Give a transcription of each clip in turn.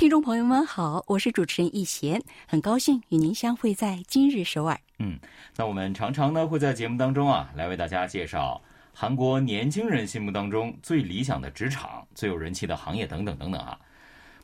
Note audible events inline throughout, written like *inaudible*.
听众朋友们好，我是主持人易贤，很高兴与您相会在今日首尔。嗯，那我们常常呢会在节目当中啊来为大家介绍韩国年轻人心目当中最理想的职场、最有人气的行业等等等等啊。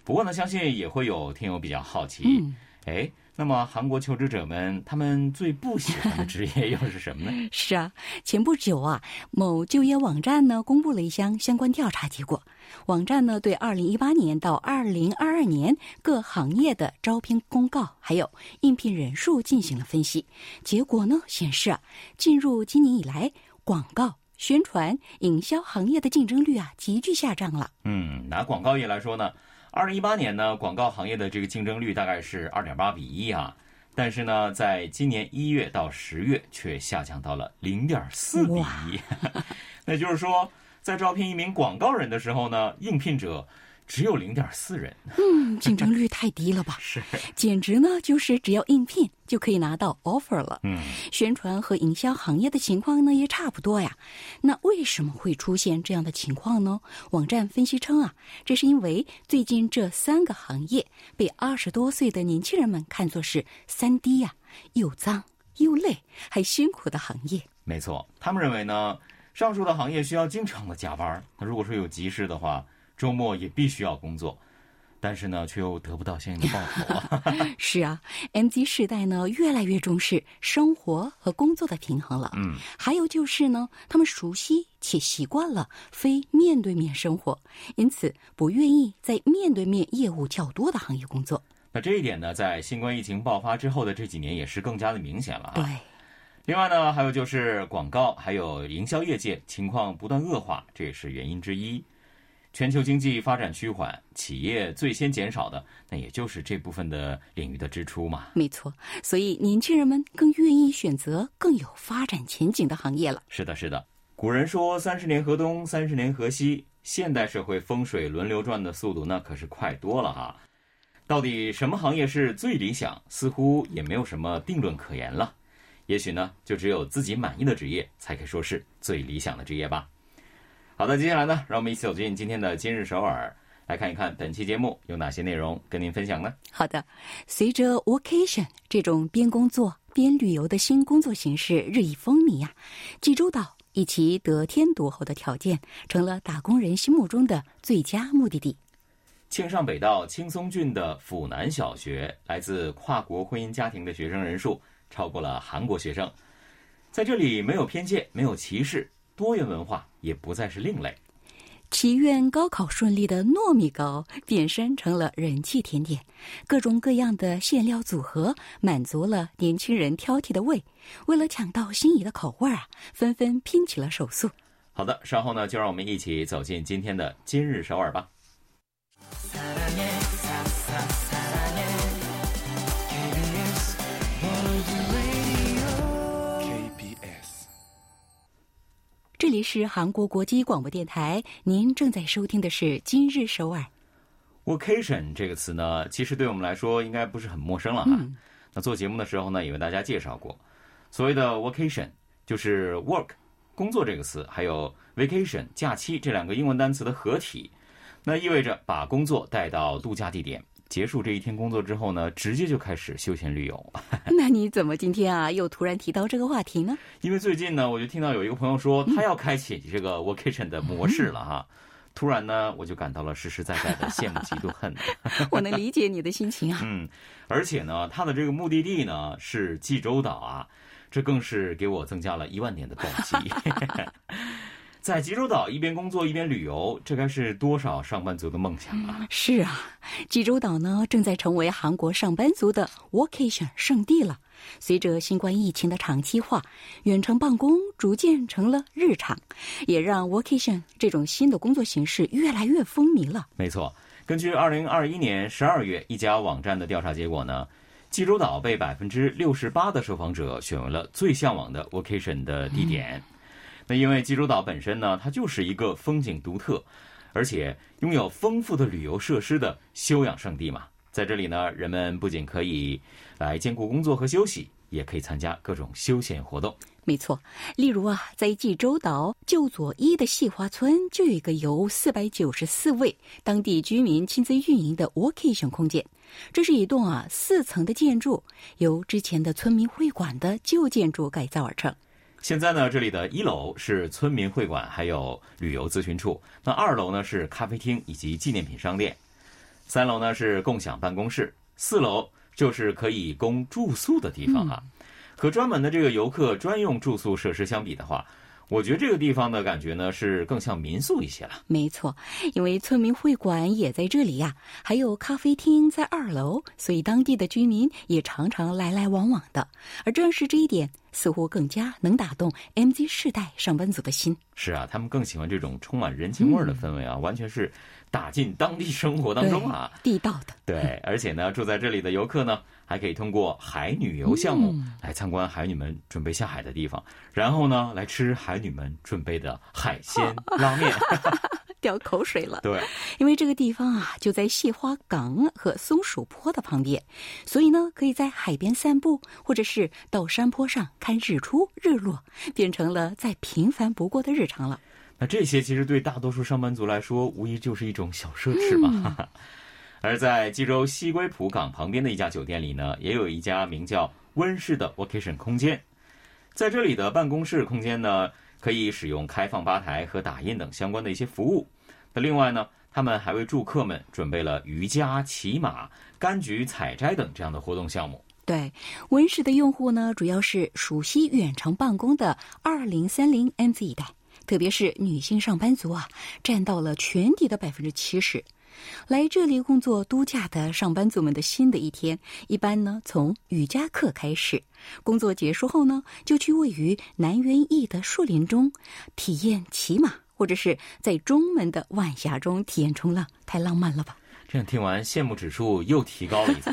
不过呢，相信也会有听友比较好奇，哎。那么，韩国求职者们他们最不喜欢的职业又是什么呢？*laughs* 是啊，前不久啊，某就业网站呢公布了一项相关调查结果。网站呢对二零一八年到二零二二年各行业的招聘公告还有应聘人数进行了分析。结果呢显示啊，进入今年以来，广告、宣传、营销行业的竞争率啊急剧下降了。嗯，拿广告业来说呢。二零一八年呢，广告行业的这个竞争率大概是二点八比一啊，但是呢，在今年一月到十月却下降到了零点四比一，*laughs* 那就是说，在招聘一名广告人的时候呢，应聘者。只有零点四人，嗯，竞争率太低了吧？*laughs* 是，简直呢，就是只要应聘就可以拿到 offer 了。嗯，宣传和营销行业的情况呢也差不多呀。那为什么会出现这样的情况呢？网站分析称啊，这是因为最近这三个行业被二十多岁的年轻人们看作是三低呀，又脏又累还辛苦的行业。没错，他们认为呢，上述的行业需要经常的加班。那如果说有急事的话。周末也必须要工作，但是呢，却又得不到相应的报酬。*laughs* 是啊，M Z 时代呢越来越重视生活和工作的平衡了。嗯，还有就是呢，他们熟悉且习惯了非面对面生活，因此不愿意在面对面业务较多的行业工作。那这一点呢，在新冠疫情爆发之后的这几年也是更加的明显了。对。另外呢，还有就是广告还有营销业界情况不断恶化，这也是原因之一。全球经济发展趋缓，企业最先减少的，那也就是这部分的领域的支出嘛。没错，所以年轻人们更愿意选择更有发展前景的行业了。是的，是的。古人说“三十年河东，三十年河西”，现代社会风水轮流转的速度那可是快多了哈。到底什么行业是最理想？似乎也没有什么定论可言了。也许呢，就只有自己满意的职业，才可以说是最理想的职业吧。好的，接下来呢，让我们一起走进今天的今日首尔，来看一看本期节目有哪些内容跟您分享呢？好的，随着 vacation 这种边工作边旅游的新工作形式日益风靡呀，济州岛以其得天独厚的条件，成了打工人心目中的最佳目的地。庆尚北道青松郡的府南小学，来自跨国婚姻家庭的学生人数超过了韩国学生，在这里没有偏见，没有歧视。多元文化也不再是另类。祈愿高考顺利的糯米糕变身成了人气甜点，各种各样的馅料组合满足了年轻人挑剔的胃。为了抢到心仪的口味啊，纷纷拼起了手速。好的，稍后呢，就让我们一起走进今天的今日首尔吧。这里是韩国国际广播电台，您正在收听的是《今日首尔》。Vacation 这个词呢，其实对我们来说应该不是很陌生了哈。那做节目的时候呢，也为大家介绍过，所谓的 Vacation 就是 work 工作这个词，还有 vacation 假期这两个英文单词的合体，那意味着把工作带到度假地点。结束这一天工作之后呢，直接就开始休闲旅游。*laughs* 那你怎么今天啊又突然提到这个话题呢？因为最近呢，我就听到有一个朋友说他要开启这个 vacation 的模式了哈。突然呢，我就感到了实实在在的羡慕、嫉妒、恨。*laughs* 我能理解你的心情啊。嗯，而且呢，他的这个目的地呢是济州岛啊，这更是给我增加了一万年的动机。在济州岛一边工作一边旅游，这该是多少上班族的梦想啊！是啊，济州岛呢正在成为韩国上班族的 vacation 圣地了。随着新冠疫情的长期化，远程办公逐渐成了日常，也让 vacation 这种新的工作形式越来越风靡了。没错，根据二零二一年十二月一家网站的调查结果呢，济州岛被百分之六十八的受访者选为了最向往的 vacation 的地点。那因为济州岛本身呢，它就是一个风景独特，而且拥有丰富的旅游设施的休养胜地嘛。在这里呢，人们不仅可以来兼顾工作和休息，也可以参加各种休闲活动。没错，例如啊，在济州岛旧左一的细花村就有一个由四百九十四位当地居民亲自运营的 Workation 空间。这是一栋啊四层的建筑，由之前的村民会馆的旧建筑改造而成。现在呢，这里的一楼是村民会馆，还有旅游咨询处；那二楼呢是咖啡厅以及纪念品商店，三楼呢是共享办公室，四楼就是可以供住宿的地方啊。和专门的这个游客专用住宿设施相比的话，我觉得这个地方的感觉呢是更像民宿一些了。没错，因为村民会馆也在这里呀，还有咖啡厅在二楼，所以当地的居民也常常来来往往的。而正是这一点，似乎更加能打动 MZ 世代上班族的心。是啊，他们更喜欢这种充满人情味儿的氛围啊，完全是打进当地生活当中啊，地道的。对，而且呢，住在这里的游客呢。还可以通过海女游项目来参观海女们准备下海的地方，然后呢，来吃海女们准备的海鲜 *laughs* 拉面，*laughs* 掉口水了。对，因为这个地方啊，就在蟹花港和松鼠坡的旁边，所以呢，可以在海边散步，或者是到山坡上看日出日落，变成了再平凡不过的日常了。那这些其实对大多数上班族来说，无疑就是一种小奢侈嘛。*laughs* 而在济州西归浦港旁边的一家酒店里呢，也有一家名叫温室的 vacation 空间。在这里的办公室空间呢，可以使用开放吧台和打印等相关的一些服务。那另外呢，他们还为住客们准备了瑜伽、骑马、柑橘采摘等这样的活动项目。对，温室的用户呢，主要是熟悉远程办公的二零三零 MZ 一代，特别是女性上班族啊，占到了全体的百分之七十。来这里工作度假的上班族们的新的一天，一般呢从瑜伽课开始。工作结束后呢，就去位于南园驿的树林中体验骑马，或者是在中门的晚霞中体验冲浪，太浪漫了吧！这样听完，羡慕指数又提高了一层。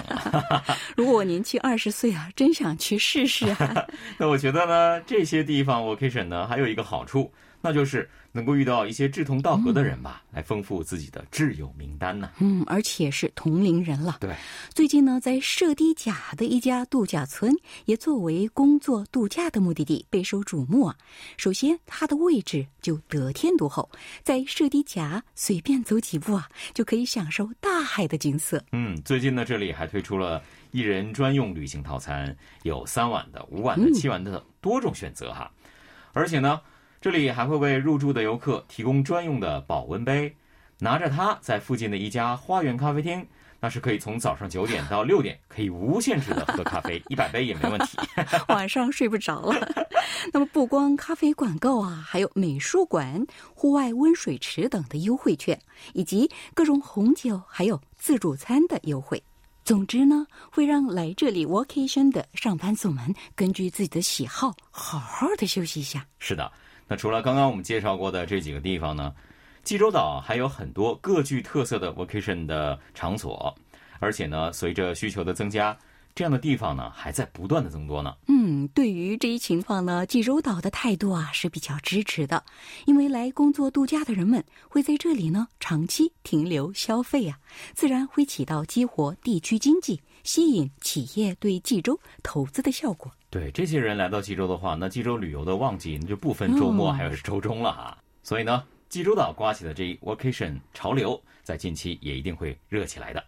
如果我年轻二十岁啊，真想去试试啊！*laughs* 那我觉得呢，这些地方 vacation 呢，还有一个好处。那就是能够遇到一些志同道合的人吧，来丰富自己的挚友名单呢。嗯，而且是同龄人了。对，最近呢，在射堤甲的一家度假村也作为工作度假的目的地备受瞩目啊。首先，它的位置就得天独厚，在射堤甲随便走几步啊，就可以享受大海的景色。嗯，最近呢，这里还推出了一人专用旅行套餐，有三晚的、五晚的、七晚的多种选择哈，而且呢。这里还会为入住的游客提供专用的保温杯，拿着它在附近的一家花园咖啡厅，那是可以从早上九点到六点可以无限制的喝咖啡，*laughs* 一百杯也没问题。*laughs* 晚上睡不着了。*laughs* 那么不光咖啡馆购啊，还有美术馆、户外温水池等的优惠券，以及各种红酒还有自助餐的优惠。总之呢，会让来这里 vacation 的上班族们根据自己的喜好，好好的休息一下。是的。那除了刚刚我们介绍过的这几个地方呢，济州岛还有很多各具特色的 vacation 的场所，而且呢，随着需求的增加，这样的地方呢还在不断的增多呢。嗯，对于这一情况呢，济州岛的态度啊是比较支持的，因为来工作度假的人们会在这里呢长期停留消费啊，自然会起到激活地区经济、吸引企业对济州投资的效果。对这些人来到济州的话，那济州旅游的旺季那就不分周末还是周中了哈。所以呢，济州岛刮起的这一 vacation 潮流，在近期也一定会热起来的。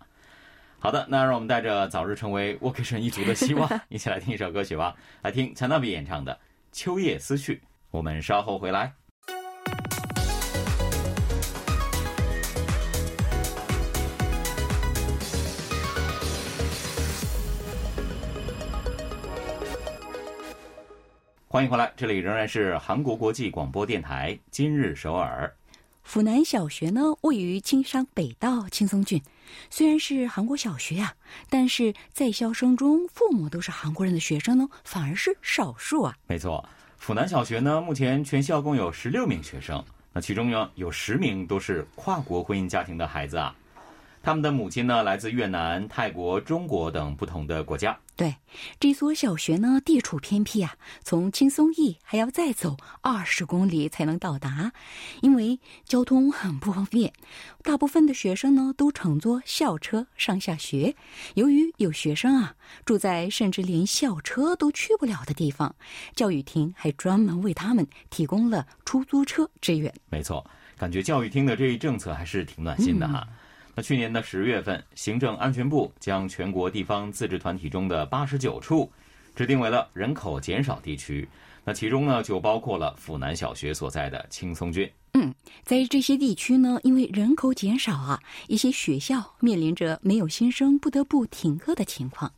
好的，那让我们带着早日成为 vacation 一族的希望，*laughs* 一起来听一首歌曲吧，来听强纳比演唱的《秋夜思绪》。我们稍后回来。欢迎回来，这里仍然是韩国国际广播电台今日首尔。府南小学呢，位于京商北道青松郡，虽然是韩国小学呀，但是在校生中父母都是韩国人的学生呢，反而是少数啊。没错，府南小学呢，目前全校共有十六名学生，那其中呢有十名都是跨国婚姻家庭的孩子啊。他们的母亲呢来自越南、泰国、中国等不同的国家。对，这所小学呢地处偏僻啊，从轻松驿还要再走二十公里才能到达，因为交通很不方便。大部分的学生呢都乘坐校车上下学。由于有学生啊住在甚至连校车都去不了的地方，教育厅还专门为他们提供了出租车支援。没错，感觉教育厅的这一政策还是挺暖心的哈。那去年的十月份，行政安全部将全国地方自治团体中的八十九处指定为了人口减少地区，那其中呢就包括了阜南小学所在的青松郡。嗯，在这些地区呢，因为人口减少啊，一些学校面临着没有新生不得不停课的情况，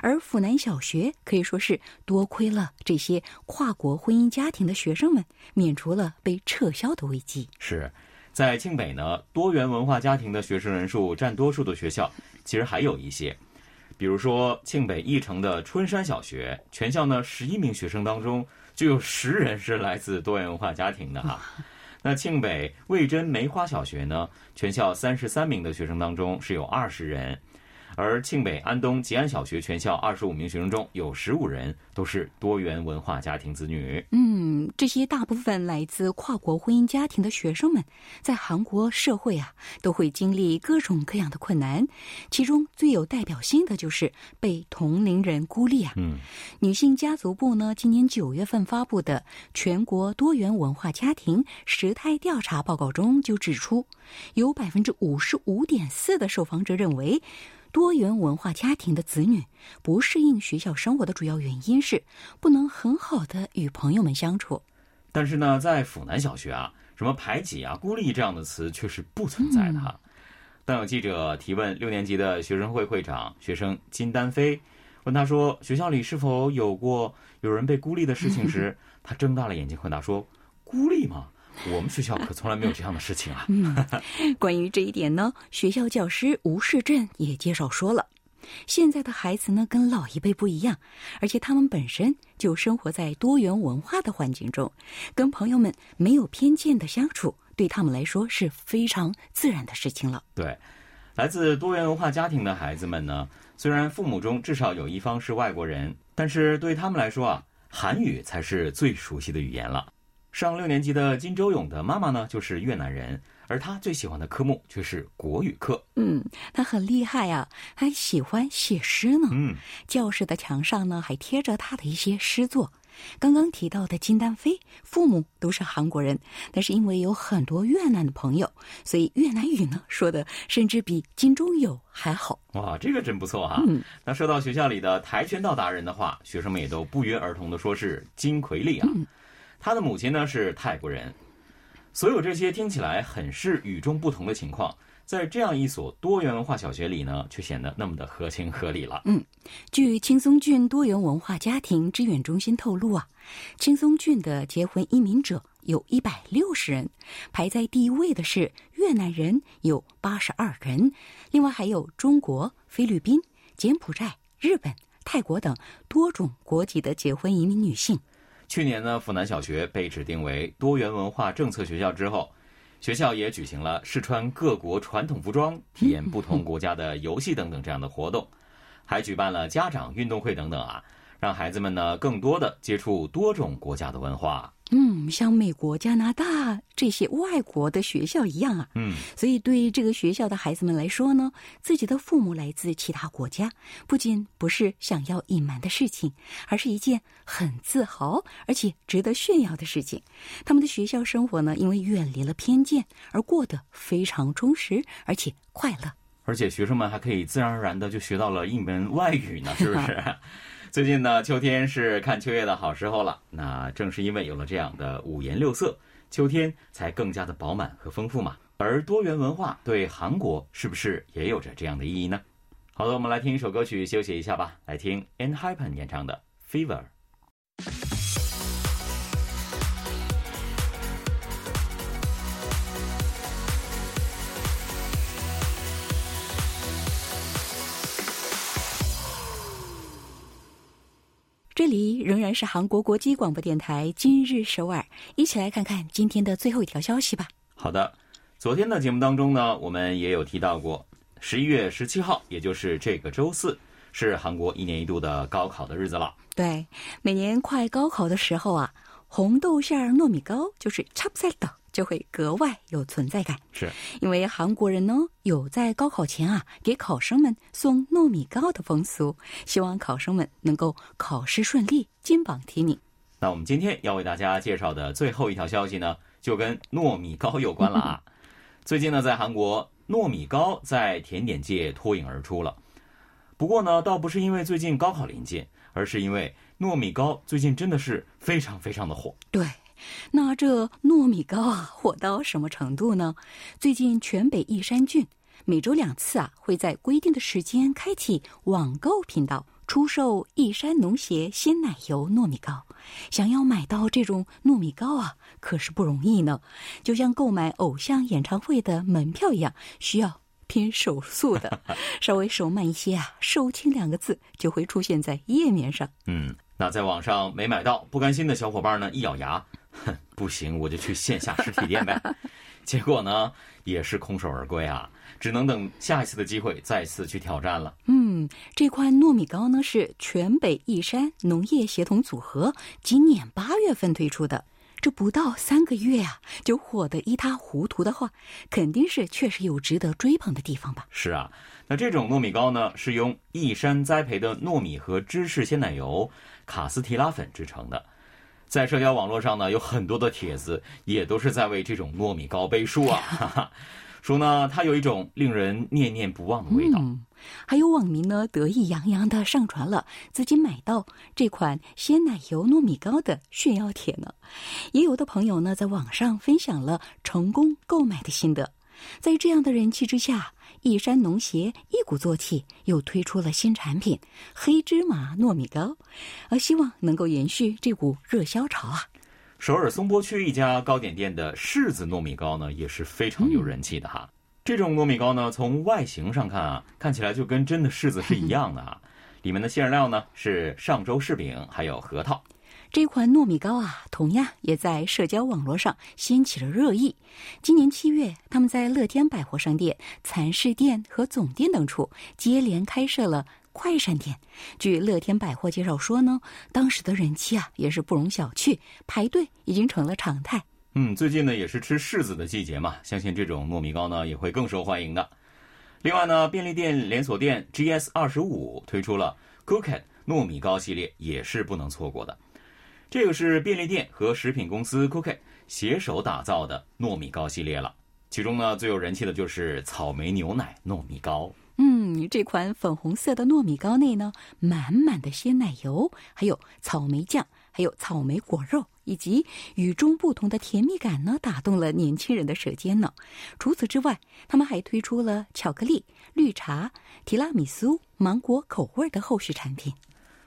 而阜南小学可以说是多亏了这些跨国婚姻家庭的学生们，免除了被撤销的危机。是。在庆北呢，多元文化家庭的学生人数占多数的学校，其实还有一些，比如说庆北义城的春山小学，全校呢十一名学生当中就有十人是来自多元文化家庭的哈。*laughs* 那庆北魏真梅花小学呢，全校三十三名的学生当中是有二十人。而庆北安东吉安小学全校二十五名学生中有十五人都是多元文化家庭子女。嗯，这些大部分来自跨国婚姻家庭的学生们，在韩国社会啊，都会经历各种各样的困难。其中最有代表性的就是被同龄人孤立啊。嗯，女性家族部呢，今年九月份发布的全国多元文化家庭时态调查报告中就指出，有百分之五十五点四的受访者认为。多元文化家庭的子女不适应学校生活的主要原因是不能很好的与朋友们相处。但是呢，在阜南小学啊，什么排挤啊、孤立这样的词却是不存在的哈。当有记者提问六年级的学生会会长学生金丹飞，问他说学校里是否有过有人被孤立的事情时，*laughs* 他睁大了眼睛回答说：“孤立吗？”我们学校可从来没有这样的事情啊！嗯，关于这一点呢，学校教师吴世振也介绍说了，现在的孩子呢跟老一辈不一样，而且他们本身就生活在多元文化的环境中，跟朋友们没有偏见的相处，对他们来说是非常自然的事情了。对，来自多元文化家庭的孩子们呢，虽然父母中至少有一方是外国人，但是对他们来说啊，韩语才是最熟悉的语言了。上六年级的金周勇的妈妈呢，就是越南人，而他最喜欢的科目却是国语课。嗯，他很厉害呀，还喜欢写诗呢。嗯，教室的墙上呢，还贴着他的一些诗作。刚刚提到的金丹飞，父母都是韩国人，但是因为有很多越南的朋友，所以越南语呢说的甚至比金钟友还好。哇，这个真不错哈。嗯，那说到学校里的跆拳道达人的话，学生们也都不约而同的说是金奎利啊。他的母亲呢是泰国人，所有这些听起来很是与众不同的情况，在这样一所多元文化小学里呢，却显得那么的合情合理了。嗯，据青松郡多元文化家庭支援中心透露啊，青松郡的结婚移民者有一百六十人，排在第一位的是越南人，有八十二人，另外还有中国、菲律宾、柬埔寨、日本、泰国等多种国籍的结婚移民女性。去年呢，阜南小学被指定为多元文化政策学校之后，学校也举行了试穿各国传统服装、体验不同国家的游戏等等这样的活动，还举办了家长运动会等等啊，让孩子们呢更多的接触多种国家的文化。嗯，像美国、加拿大这些外国的学校一样啊。嗯，所以对于这个学校的孩子们来说呢，自己的父母来自其他国家，不仅不是想要隐瞒的事情，而是一件很自豪而且值得炫耀的事情。他们的学校生活呢，因为远离了偏见而过得非常充实而且快乐。而且学生们还可以自然而然的就学到了一门外语呢，是不是？*laughs* 最近呢，秋天是看秋叶的好时候了。那正是因为有了这样的五颜六色，秋天才更加的饱满和丰富嘛。而多元文化对韩国是不是也有着这样的意义呢？好的，我们来听一首歌曲休息一下吧。来听 e n h y p e n 演唱的《Fever》。仍然是韩国国际广播电台今日首尔，一起来看看今天的最后一条消息吧。好的，昨天的节目当中呢，我们也有提到过，十一月十七号，也就是这个周四，是韩国一年一度的高考的日子了。对，每年快高考的时候啊，红豆馅儿糯米糕就是插塞的。就会格外有存在感。是因为韩国人呢有在高考前啊给考生们送糯米糕的风俗，希望考生们能够考试顺利，金榜题名。那我们今天要为大家介绍的最后一条消息呢，就跟糯米糕有关了啊。*laughs* 最近呢，在韩国，糯米糕在甜点界脱颖而出了。不过呢，倒不是因为最近高考临近，而是因为糯米糕最近真的是非常非常的火。对，那这糯米糕啊火到什么程度呢？最近全北义山郡每周两次啊会在规定的时间开启网购频道。出售义山农协鲜奶油糯米糕，想要买到这种糯米糕啊，可是不容易呢。就像购买偶像演唱会的门票一样，需要拼手速的，*laughs* 稍微手慢一些啊，“售罄”两个字就会出现在页面上。嗯，那在网上没买到，不甘心的小伙伴呢，一咬牙，哼，不行，我就去线下实体店呗。*laughs* 结果呢，也是空手而归啊。只能等下一次的机会再次去挑战了。嗯，这款糯米糕呢是全北义山农业协同组合今年八月份推出的，这不到三个月啊就火得一塌糊涂的话，肯定是确实有值得追捧的地方吧？是啊，那这种糯米糕呢是用义山栽培的糯米和芝士鲜奶油、卡斯提拉粉制成的，在社交网络上呢有很多的帖子也都是在为这种糯米糕背书啊。哈哈说呢，它有一种令人念念不忘的味道。嗯，还有网民呢得意洋洋的上传了自己买到这款鲜奶油糯米糕的炫耀帖呢。也有的朋友呢在网上分享了成功购买的心得。在这样的人气之下，一山农协一鼓作气又推出了新产品——黑芝麻糯米糕，而希望能够延续这股热销潮啊。首尔松坡区一家糕点店的柿子糯米糕呢，也是非常有人气的哈。这种糯米糕呢，从外形上看啊，看起来就跟真的柿子是一样的啊。里面的馅料呢是上周柿饼，还有核桃。这款糯米糕啊，同样也在社交网络上掀起了热议。今年七月，他们在乐天百货商店、蚕市店和总店等处接连开设了。快闪店，据乐天百货介绍说呢，当时的人气啊也是不容小觑，排队已经成了常态。嗯，最近呢也是吃柿子的季节嘛，相信这种糯米糕呢也会更受欢迎的。另外呢，便利店连锁店 GS 二十五推出了 Cookie 糯米糕系列，也是不能错过的。这个是便利店和食品公司 Cookie 携手打造的糯米糕系列了，其中呢最有人气的就是草莓牛奶糯米糕。嗯，这款粉红色的糯米糕内呢，满满的鲜奶油，还有草莓酱，还有草莓果肉，以及与众不同的甜蜜感呢，打动了年轻人的舌尖呢。除此之外，他们还推出了巧克力、绿茶、提拉米苏、芒果口味的后续产品。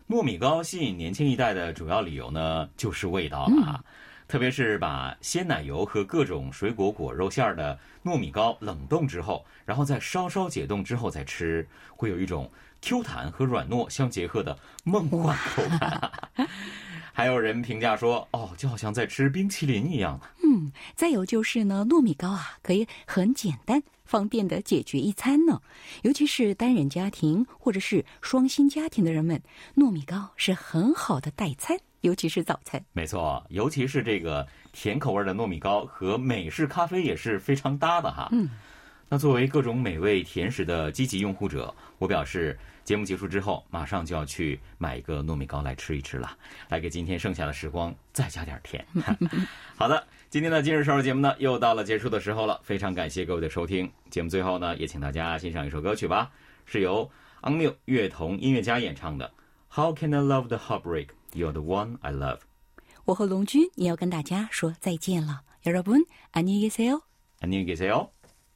糯米糕吸引年轻一代的主要理由呢，就是味道了啊。特别是把鲜奶油和各种水果果肉馅儿的糯米糕冷冻之后，然后再稍稍解冻之后再吃，会有一种 Q 弹和软糯相结合的梦幻口感。*laughs* 还有人评价说：“哦，就好像在吃冰淇淋一样。”嗯，再有就是呢，糯米糕啊，可以很简单、方便的解决一餐呢。尤其是单人家庭或者是双薪家庭的人们，糯米糕是很好的代餐。尤其是早餐，没错，尤其是这个甜口味的糯米糕和美式咖啡也是非常搭的哈。嗯，那作为各种美味甜食的积极用户者，我表示，节目结束之后马上就要去买一个糯米糕来吃一吃了，来给今天剩下的时光再加点甜。*laughs* 好的，今天的今日收视节目呢又到了结束的时候了，非常感谢各位的收听。节目最后呢，也请大家欣赏一首歌曲吧，是由 Unmu 乐童音乐家演唱的《How Can I Love the Heartbreak》。You're the one I love。我和龙君也要跟大家说再见了。여러분안녕히계세 요。 안녕히계세 요。